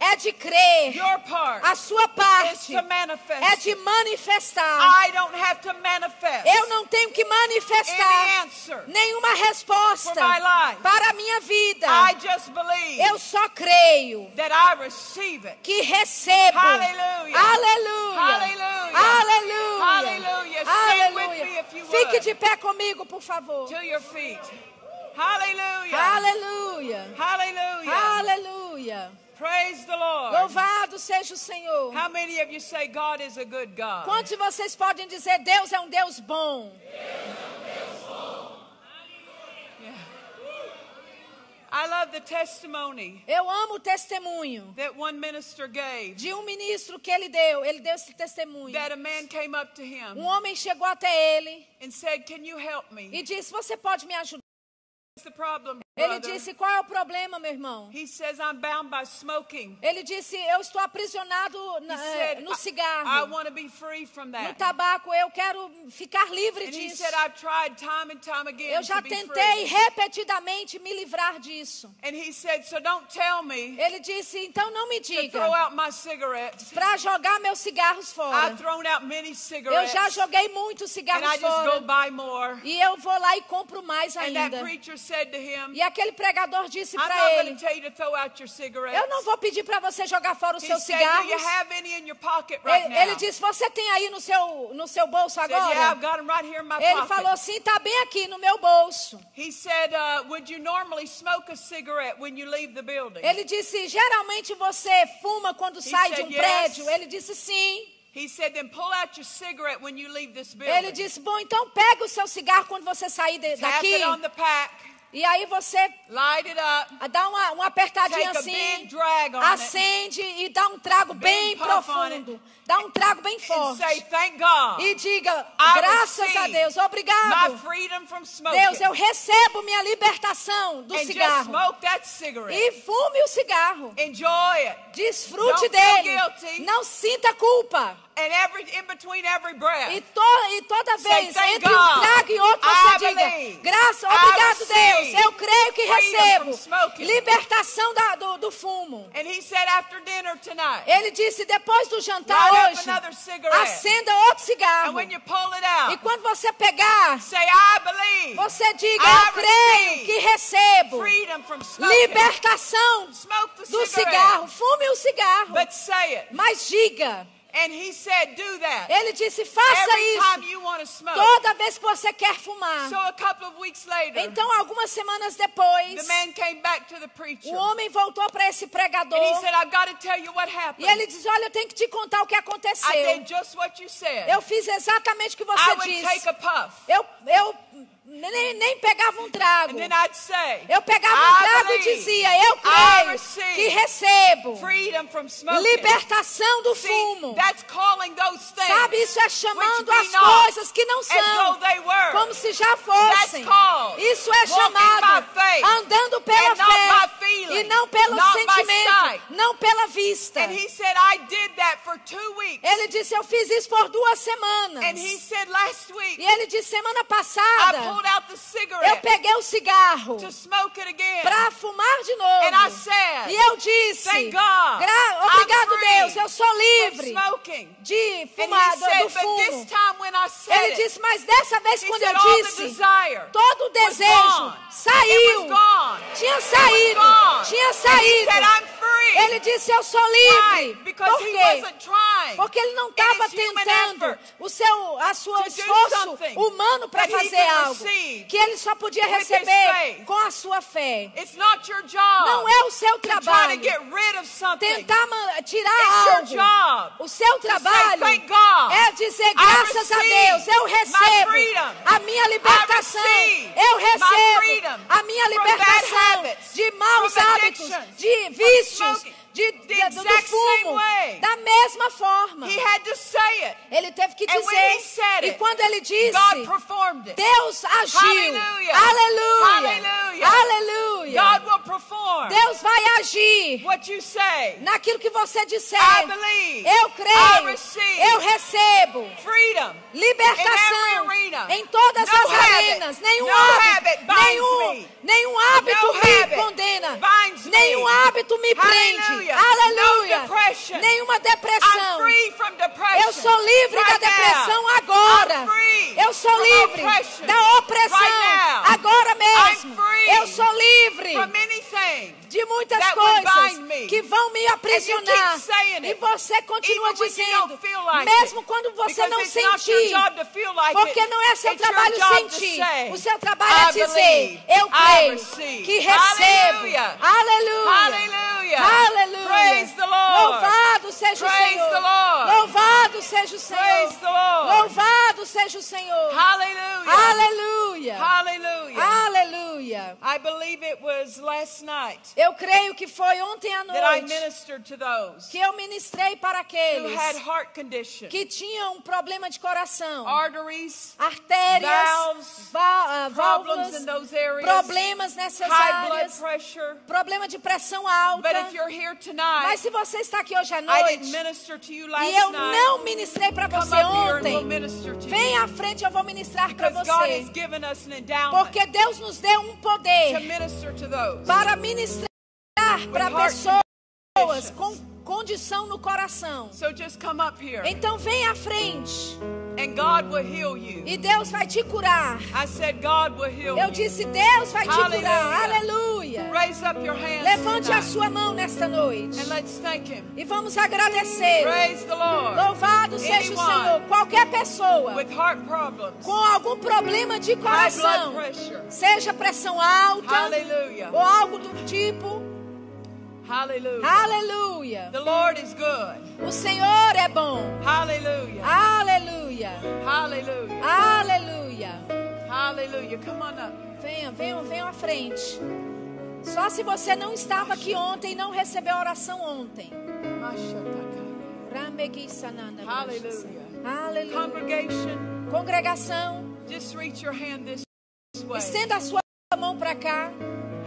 é de crer. A sua parte é de manifestar. Eu não tenho que manifestar answer. Nenhuma resposta para a minha vida. I just believe Eu só creio that I receive it. que recebo. Aleluia. Aleluia. Aleluia. Fique de pé comigo, por favor. To your feet. Hallelujah. Aleluia. Hallelujah. Aleluia. Praise the Lord. Louvado seja o Senhor. How many of you say God is a good God? Quantos de vocês podem dizer Deus é um Deus bom? I love the Eu amo o testemunho that one minister gave de um ministro que ele deu. Ele deu esse testemunho. that a man came up to Um him homem chegou até ele and said, Can you help me? e disse: Você pode me ajudar? Problem, Ele disse: Qual é o problema, meu irmão? He says, I'm bound by smoking. Ele disse: Eu estou aprisionado na- said, no I, cigarro, be free from no that. tabaco. Eu quero ficar livre And he disso. said, I've tried time and time again Eu já tentei repetidamente me livrar disso. And he said, so don't tell me Ele disse: Então não me diga para jogar meus cigarros fora. I've thrown out many Eu já joguei muitos and cigarros I just go fora. buy more. E eu vou lá e compro mais And that ainda. preacher said to him, E aquele pregador disse I'm para not going ele: to tell you to throw out your cigarettes. Eu não vou pedir para você jogar fora os seus cigarros. Ele, ele disse: Você tem aí no seu, no seu bolso agora? Ele falou assim: Tá bem aqui no meu bolso. Uh? Ele disse: Geralmente você fuma quando sai de um prédio. Ele disse: Sim. Ele disse: Bom, então pega o seu cigarro quando você sair daqui. It E aí você light it up, dá uma, uma apertadinha assim, on it. acende e dá um trago bem profundo. Dá um trago bem forte. say, thank God, E diga: Graças a Deus, my obrigado. freedom from smoking. Deus, eu recebo minha libertação do cigarro. smoke that cigarette. E fume o cigarro. Enjoy it. Desfrute Don't dele. Não sinta culpa. And every in between every breath. E, to- e toda Say, vez, "Thank entre um trago e outro, I você diga. Graça, obrigado, Deus. Eu creio que recebo from smoking." libertação da- do, do fumo. And he said after dinner tonight, Ele disse: depois do jantar hoje, another cigarette. acenda outro and cigarro. when you pull it E out, quando você pegar, say, I believe você diga: I Eu creio que recebo freedom from smoking. libertação do cigarro. Fume o cigarro. But say it. Mas diga. And he said, do that. Ele disse: faça Every time isso you want to smoke. toda vez que você quer fumar. So a couple of weeks later, Então, algumas semanas depois, the man came back to the preacher. o homem voltou para esse pregador And he said, I've got to tell you what e happened. ele disse: Olha, eu tenho que te contar o que I aconteceu. did just what you said. Eu fiz exatamente o que I você would disse. take a puff. Eu, eu nem, nem pegava um trago. And then I'd say, Eu pegava um trago e dizia: Eu creio que recebo libertação do See, fumo. Sabe, isso é chamando as coisas que não são como se já fossem. Isso é chamado andando pela fé feeling, e não pelo sentimento, não pela vista. And he said, I did that for two weeks. Ele disse: Eu fiz isso por duas semanas. And he said last week, E ele disse: Semana passada, eu peguei o cigarro para fumar de And I novo. said, E eu disse: Thank God. "Gra- I'm Obrigado, Deus, eu sou livre de fumar do, said, do fumo. Ele disse: Mas dessa vez, quando said eu disse, todo o desejo saiu. Tinha saído. Tinha saído. Ele disse: Eu sou livre. Por quê? Porque ele não estava tentando o seu a sua esforço humano para fazer algo que ele só podia receber com a sua fé. Não é o seu trabalho. tentar tirar It's algo. O seu trabalho "Thank God, é dizer graças a Deus, eu recebo a minha libertação, eu recebo a minha libertação de maus hábitos, de vícios, de, do, do fumo, way. da mesma forma. He had to say it. Ele teve que dizer. said E it, quando ele disse, it. Deus agiu. Hallelujah. Aleluia. Hallelujah. Aleluia. Perform Deus vai agir what you say. naquilo que você disser. I believe. Eu I creio. receive. Eu recebo Freedom. libertação In every arena. em todas No as habit. arenas. Nenhum No hábito, nenhum, me. nenhum hábito No me habit condena. Nenhum hábito me prende. Aleluia. No. Nenhuma depressão. Eu sou livre right da depressão now. agora. Eu sou livre da opressão right agora mesmo. Eu sou livre. De muitas coisas que vão me aprisionar. E você continua dizendo, mesmo quando você não sentir. Porque não é seu trabalho sentir. O seu trabalho é dizer, eu creio que recebo. Aleluia. Aleluia. Louvado seja o Senhor. Louvado seja o Senhor. Louvado seja o Senhor. Aleluia. Aleluia. Aleluia. I believe it was last night Eu creio que foi ontem à noite que eu ministrei para aqueles que tinham um problema de coração, arteries, artérias, valves, va- ah, válvulas, areas, problemas nessas áreas, pressure. problema de pressão alta. Here Mas tonight, se você está aqui hoje à noite e eu night. não ministrei para você ontem, vem à frente eu vou ministrar para você. Porque Deus nos deu um poder para ministrar para pessoas com condição no coração. So just come up here Então vem à frente and God will heal you. e Deus vai te curar. I said God will heal Eu disse, Deus vai te curar. Aleluia. Aleluia. Raise up your hands Levante a sua mão nesta noite. and let's thank Him. E vamos agradecer. Louvado seja o Senhor. Qualquer pessoa problems, com algum problema de coração, seja pressão alta Hallelujah. ou algo do tipo, Hallelujah. aleluia. The Lord is good. O Senhor é bom. Hallelujah. Aleluia. Hallelujah. Aleluia. Hallelujah. Come on up. Venha, venha, venha à frente. Só se você não estava aqui ontem e não recebeu a oração ontem. Hallelujah. Aleluia. Congregation, Congregação, just reach your hand this way. estenda a sua mão para cá.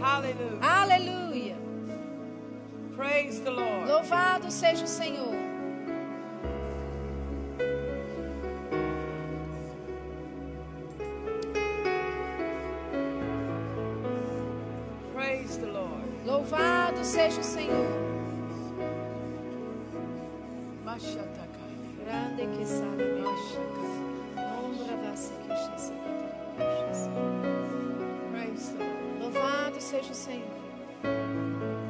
Hallelujah. Aleluia. Praise the Lord. Louvado seja o Senhor. Praise the Lord. Louvado seja o Senhor. Grande que sabe. Ombra chassa. Praise the Lord. Louvado seja o Senhor.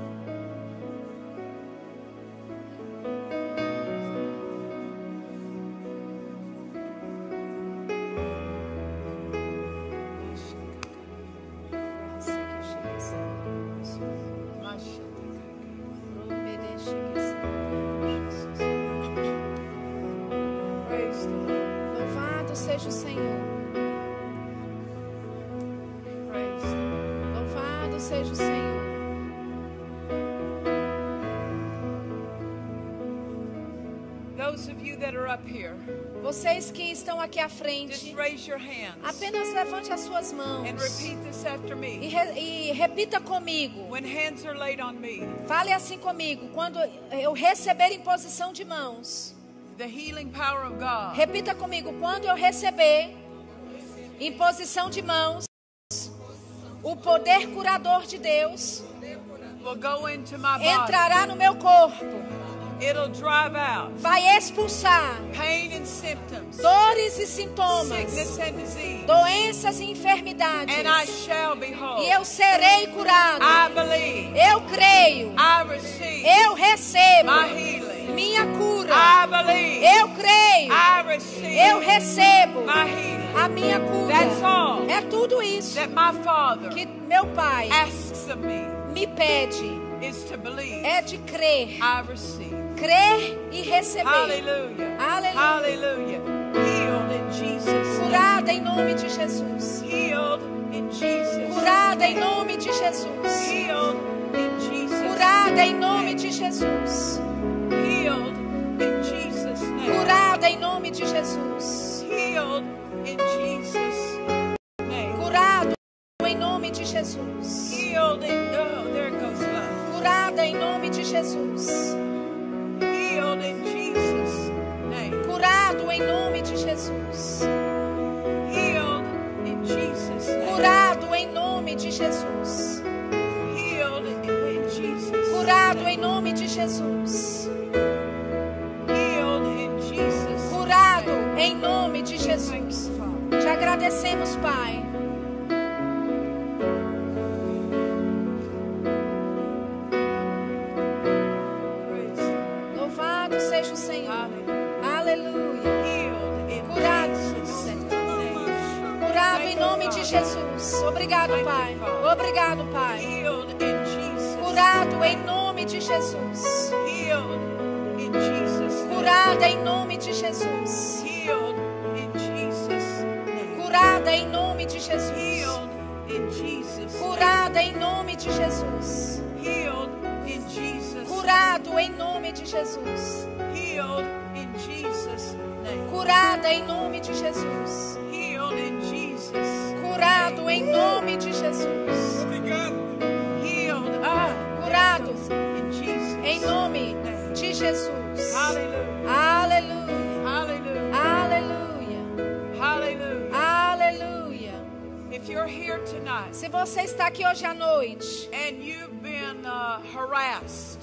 Vocês que estão aqui à frente, raise your hands apenas levante as suas mãos and repeat this after e, me. re- e repita comigo. When hands are laid on me, Fale assim comigo. Quando eu receber imposição de mãos, the healing power of God repita comigo. Quando eu receber imposição de mãos, o poder curador de Deus will go into my body. entrará no meu corpo, It'll drive out vai expulsar pain and symptoms, dores e sintomas, sickness and disease, doenças e enfermidades. and I shall be whole. E eu serei curado. I believe. Eu creio. I receive Eu recebo my healing. minha cura. I believe. Eu creio. I receive Eu recebo my healing. a minha cura. That's all É tudo isso that my Father que meu Pai asks of me pede. É de crer. Crer e receber. Aleluia. Name. Curada em nome de Jesus. Healed in Jesus. Curada em nome de Jesus. Healed in Jesus. Curada em nome de Jesus. Healed in Jesus' name. Curada em nome de Jesus. Curado em nome de Jesus. Oh. Curada em nome de Jesus. Healed in Jesus' name. Curado em nome de Jesus. Healed in Jesus' name. Curado em nome de Jesus. Healed in Jesus. Curado em nome de Jesus. Healed in Jesus. Curado em nome de Jesus. Te agradecemos, Pai. Jesus. Obrigado, Pai. Obrigado, Pai. Curado em nome de Jesus. Curada em nome de Jesus. Curada em nome de Jesus. Curada em nome de Jesus. Curado em nome de Jesus. Curada em nome de Jesus. Curado em nome de Jesus. Healed. Ah. Curado In Jesus. em nome de Jesus. Hallelujah. Aleluia. Hallelujah. Aleluia. Hallelujah. Aleluia. If you're here tonight Se você está aqui hoje à noite, and you've been uh, harassed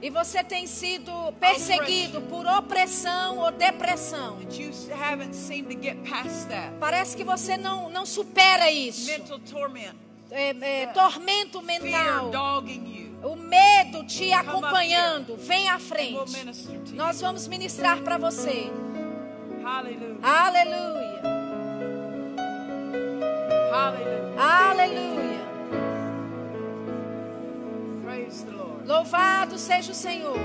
E você tem sido perseguido por opressão ou depressão. that you haven't seemed to get past that, Parece que você não, não supera isso. mental torment, É, é, tormento mental. O medo te acompanhando. Vem à frente. Nós vamos ministrar para você. Aleluia. Hallelujah. Aleluia. Louvado seja o Senhor.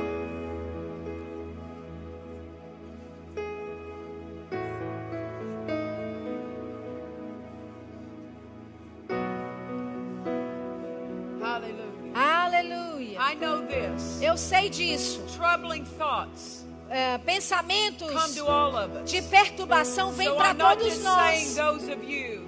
Hallelujah. Aleluia. Eu sei disso. Troubling thoughts É, pensamentos de perturbação vêm para todos nós.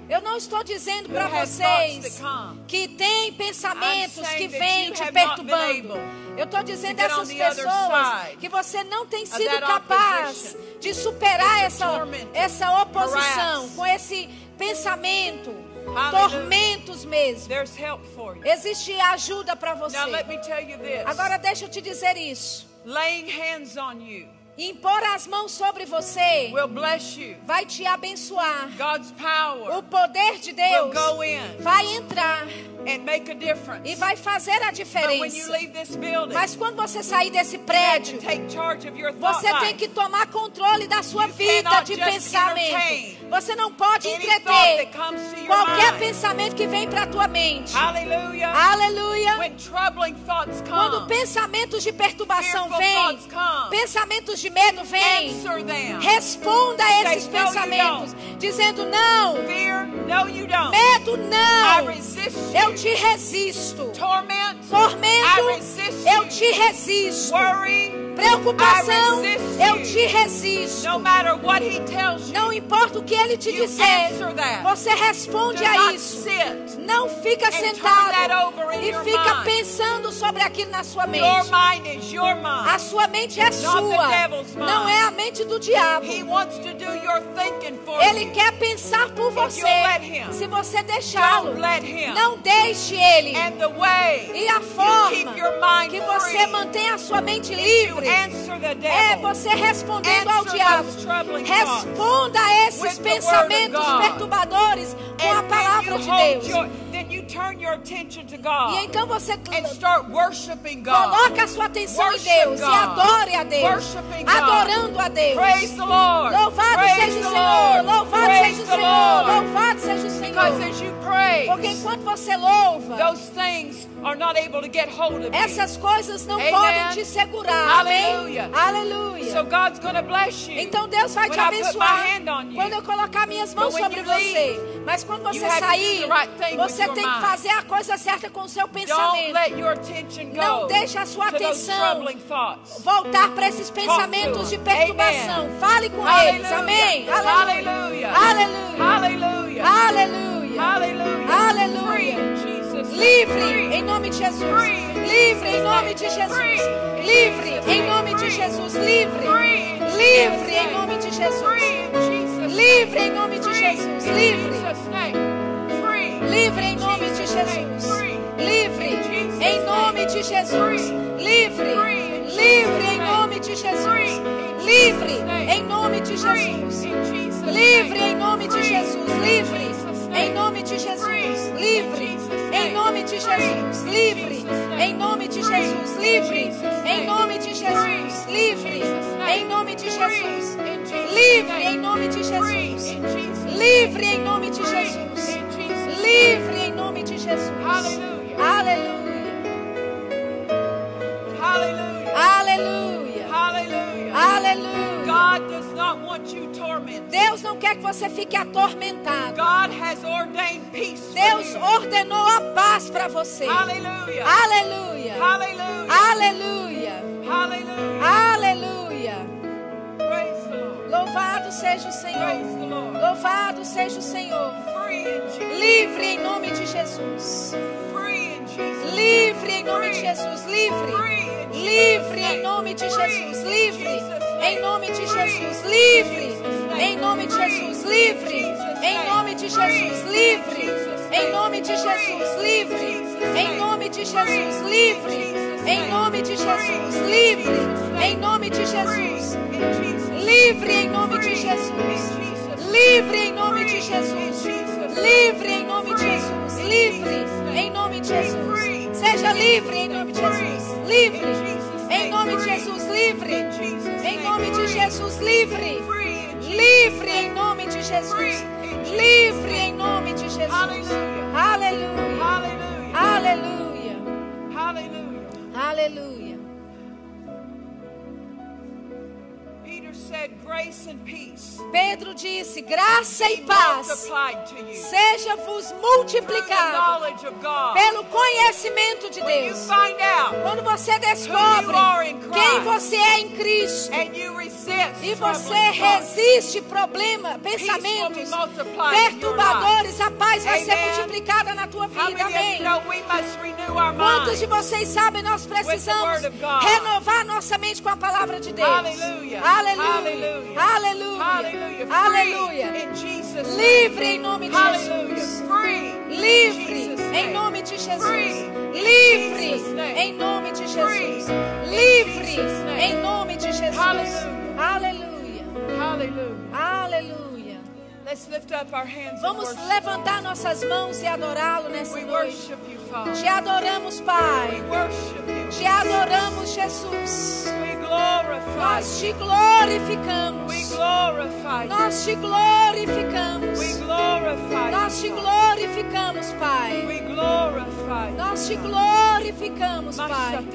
Eu não estou dizendo para vocês que tem pensamentos que vêm te perturbando. Eu estou dizendo get essas pessoas que você não tem sido capaz de superar essa, essa oposição com esse pensamento, tormentos mesmo. Existe ajuda para você. Agora deixa eu te dizer isso. Laying hands on you Impor as mãos sobre você will bless you. vai te abençoar. God's power O poder de will Deus go in vai entrar and make a difference. e vai fazer a But when you diferença. leave this building, Mas quando você sair desse you have prédio, to take charge of your thought você tem que tomar controle da sua You vida cannot de pensamento. entertain Você não pode Any thought entreter that comes to your qualquer mind. pensamento que vem para a tua mente. Aleluia. When troubling thoughts Quando come, pensamentos de perturbação vêm, pensamentos de medo vêm, responda a esses Say, "No, you pensamentos, dizendo não, Fear, no, you don't. medo não, resist eu te resisto. Tormento, eu te resisto. Worry, Preocupação, eu te resisto. Não importa o que ele te disser, você responde a isso. Não fica sentado e fica pensando sobre aquilo na sua mente. A sua mente é sua, não é a mente do diabo. Ele quer pensar por você. Se você deixá-lo, não deixe ele. E a forma que você mantém a sua mente livre é você respondendo ao diabo. Responda a esses pensamentos perturbadores com a palavra de Deus. your- then you turn your attention to God E então você and start worshiping God. coloca a sua atenção em Deus e adore a Deus. Adorando a Deus. Praise the Lord. Louvado Praise seja o Senhor. Louvado Praise seja o Senhor. Louvado seja o Senhor. Praise, Porque enquanto você louva, those things are not able to get hold of you. essas coisas não Amen. podem te segurar. Amém? Aleluia. So God's going to bless you. Então Deus vai When te I put my abençoar hand on you. quando eu colocar minhas mãos But sobre você. Mas quando você sair, right você tem que fazer a coisa certa com o seu pensamento. Não deixe a sua atenção voltar para esses pensamentos de perturbação. Fale com eles. Hallelujah. Amém. Hallelujah. Aleluia. Hallelujah. Aleluia. Aleluia. Free in Jesus' name. Livre em nome de Jesus. Livre em nome de Jesus. Livre em nome de. Jesus. Livre. Livre em nome de Jesus. Livre em nome de Jesus. Livre. Livre em nome de Jesus'. Livre em nome de Jesus. Livre. Livre em nome de Jesus. Livre em nome de Jesus. Livre em nome de Jesus. Livre em nome de Jesus. Livre em nome de Jesus. Livre em nome de Jesus. Livre em nome de Jesus. Livre em nome de Jesus. Livre em nome de Jesus. Livre em nome de Jesus. Livre em nome de Jesus. Aleluia. Hallelujah. Aleluia. Hallelujah. Aleluia. God does not want want you tormented. Deus não quer que você fique atormentado. God has ordained peace. for Deus ordenou a paz para você. Aleluia. Aleluia. Aleluia. Lord. Louvado seja o Senhor. Louvado seja o Senhor. Livre em nome de Jesus. Free in Jesus. Livre em nome de Jesus. Livre. Livre em nome de Jesus. Livre. Em nome de Jesus. Livre. Em nome de Jesus. Livre. Em nome de Jesus. Livre. Em nome de Jesus. Livre. Em nome de Jesus. Livre. Em nome de Jesus. Livre. Em nome de Jesus. Livre em nome de Jesus. Livre em nome de Jesus. Livre em nome de Jesus. Livre em nome de Jesus. Seja livre em nome de Jesus. Livre em nome de Jesus. Livre em nome de Jesus. Livre. Livre em nome de Jesus. Livre em nome de Jesus. Aleluia. Aleluia. Hallelujah. Aleluia. Pedro disse: graça e paz seja-vos multiplicado pelo conhecimento de Deus. Quando você descobre quem você é em Cristo e você resiste problema, pensamentos perturbadores, a paz vai ser multiplicada na tua vida. Amém. Quantos de vocês sabem nós precisamos renovar nossa mente com a palavra de Deus? Hallelujah. Aleluia. Hallelujah. Aleluia. Hallelujah. Aleluia. Jesus' Livre name. em nome de. Jesus. Livre em nome de Jesus. Livre em nome de Jesus. Livre em nome de Jesus. Aleluia. Aleluia. Let's lift up our hands and Vamos levantar nossas mãos e adorá-lo nessa We noite. Te adoramos, Pai. Te adoramos, Jesus. Nós te glorificamos. We glorify you. Nós te glorificamos. We glorify Nós te glorificamos, Pai. We glorify you. Nós te glorificamos, Pai.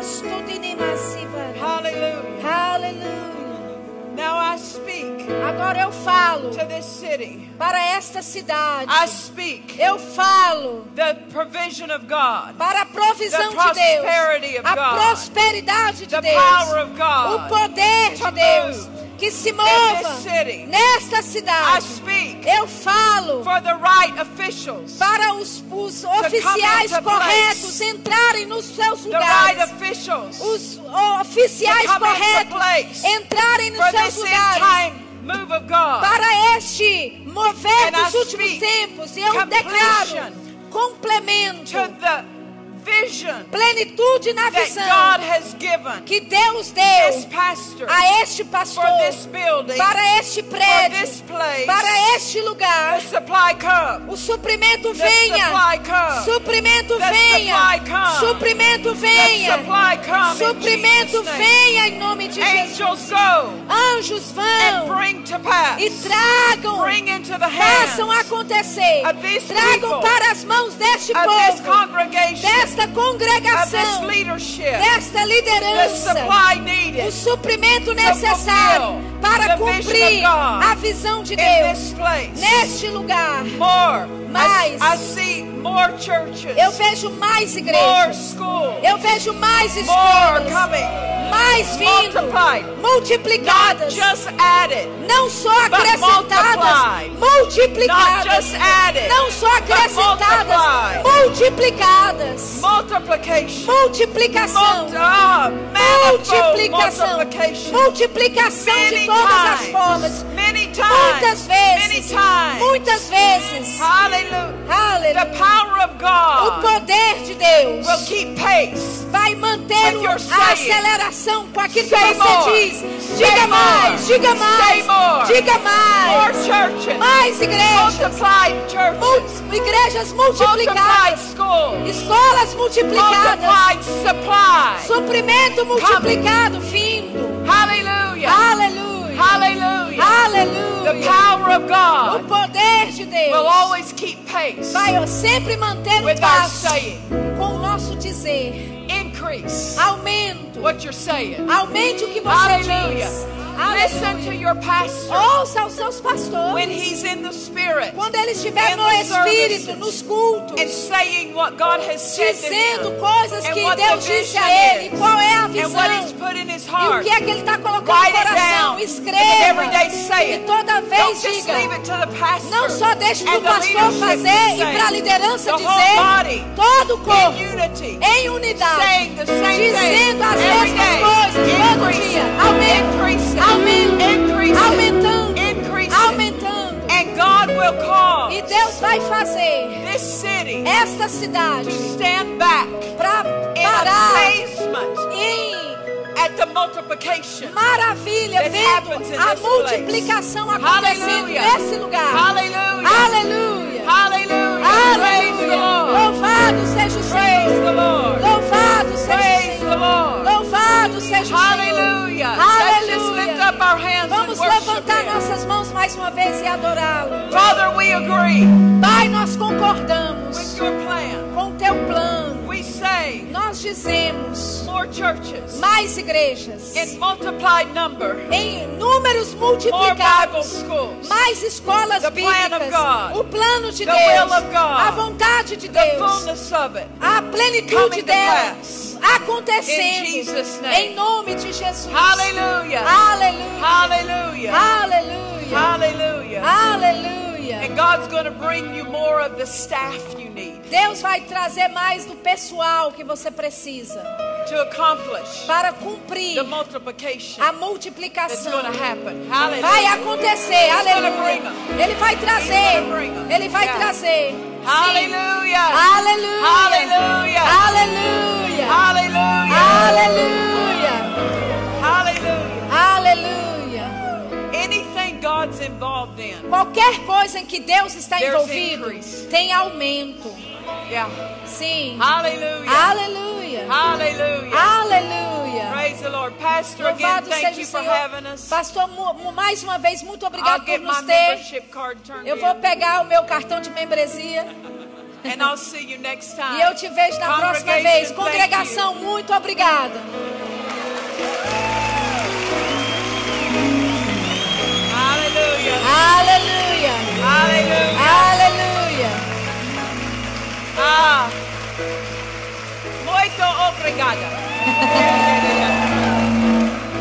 Astudinimasiva. Hallelujah. Now I speak Agora eu falo to this city. para esta cidade. I speak Eu falo the provision of God, para a provisão The de Deus, a prosperidade de the Deus, power of o poder de Deus que se mova city. nesta cidade. Eu falo right para os, os oficiais corretos place. entrarem nos seus right lugares. officials Os oficiais corretos place entrarem nos seus lugares. para este mover dos últimos tempos. Eu declaro complemento, plenitude na that visão God has given que Deus this deu a este pastor, for this building, para este prédio, place. para este The lugar. supply come. O suprimento venha. come. Suprimento venha. come. Suprimento venha. Suprimento venha em nome de Jesus. Anjos vão pass. e tragam, façam acontecer. Tragam people, para as mãos deste povo, congregation, desta congregação, desta liderança. supply o needed suprimento necessário para cumprir a visão de Deus neste lugar. More. I, Mais. I see more churches, Eu vejo mais more igrejas. schools, Eu vejo mais more escolas. coming, Mais vindo. Multiplicadas. added, Não só acrescentadas. Multiplicadas. added, Não só acrescentadas. Multiplicadas. Multiplicação. Multiplicação. Multiplicação de todas as formas. Muitas vezes. Muitas vezes. Aleluia. O poder de Deus will keep pace. vai manter a aceleração com aquilo que você more. diz. Diga mais, diga mais, diga mais. Mais igrejas, igrejas multiplicadas, escolas multiplicadas, suprimento multiplicado vindo. Hallelujah. Aleluia, Hallelujah. aleluia. Aleluia. power of O God poder de will Deus always keep pace vai sempre manter o passo com o nosso dizer. Increase Aumento. what you're saying. Aumente o que você Hallelujah. diz. Listen to your pastor Ouça os seus when pastores. he's in the spirit Quando ele estiver no Espírito, nos cultos, and saying what God has said dizendo coisas que Deus disse a ele, qual é a and what He's visão put in His e o heart. que é que ele está colocando no Write it coração. Escreva. E toda Don't vez diga. it to the pastor Não só deixe para o pastor fazer e para a liderança dizer. Todo o in corpo unity, em unidade, saying the same thing dizendo as mesmas coisas todo dia. it. Aumentando, aumentando. And God will cause E Deus vai fazer this city esta to cidade stand back para parar em at the multiplication. maravilha, vendo a multiplicação acontecendo nesse lugar. Aleluia. Mais uma vez e adorá-lo. Father, we agree Pai, nós concordamos with your plan. com o teu plano. We say Nós dizemos more churches mais igrejas in multiplied number, em números more Bible multiplicados. schools, mais escolas The plan of bíblicas, God. o plano de The Deus, will of God. a vontade de the Deus, fullness of it. a plenitude dela acontecendo In Jesus' name. em nome de Jesus. Hallelujah. Aleluia. Hallelujah. Aleluia. Hallelujah. Aleluia. And God's going to bring you more of the staff you need Deus vai trazer mais do pessoal que você precisa to accomplish para cumprir the multiplication a that's multiplicação. to happen. Vai Hallelujah. acontecer, gonna bring aleluia. Ele vai trazer, ele vai Yeah. trazer. Hallelujah. Aleluia. Hallelujah. Aleluia. Hallelujah. Aleluia. In. Qualquer coisa em que Deus está envolvido increase. tem aumento. Yeah. Sim. Hallelujah. Aleluia. Hallelujah. Aleluia. Praise the Lord. Pastor, again, Louvado thank seja you for having us. Pastor, mais uma vez, muito I'll obrigado por get nos ter. Eu vou in, pegar o meu cartão de membresia and I'll see you next time. e eu te vejo na próxima Congregation, vez. thank Congregação, muito obrigada. Aleluia. Hallelujah. Aleluia. Ah. Muito obrigada.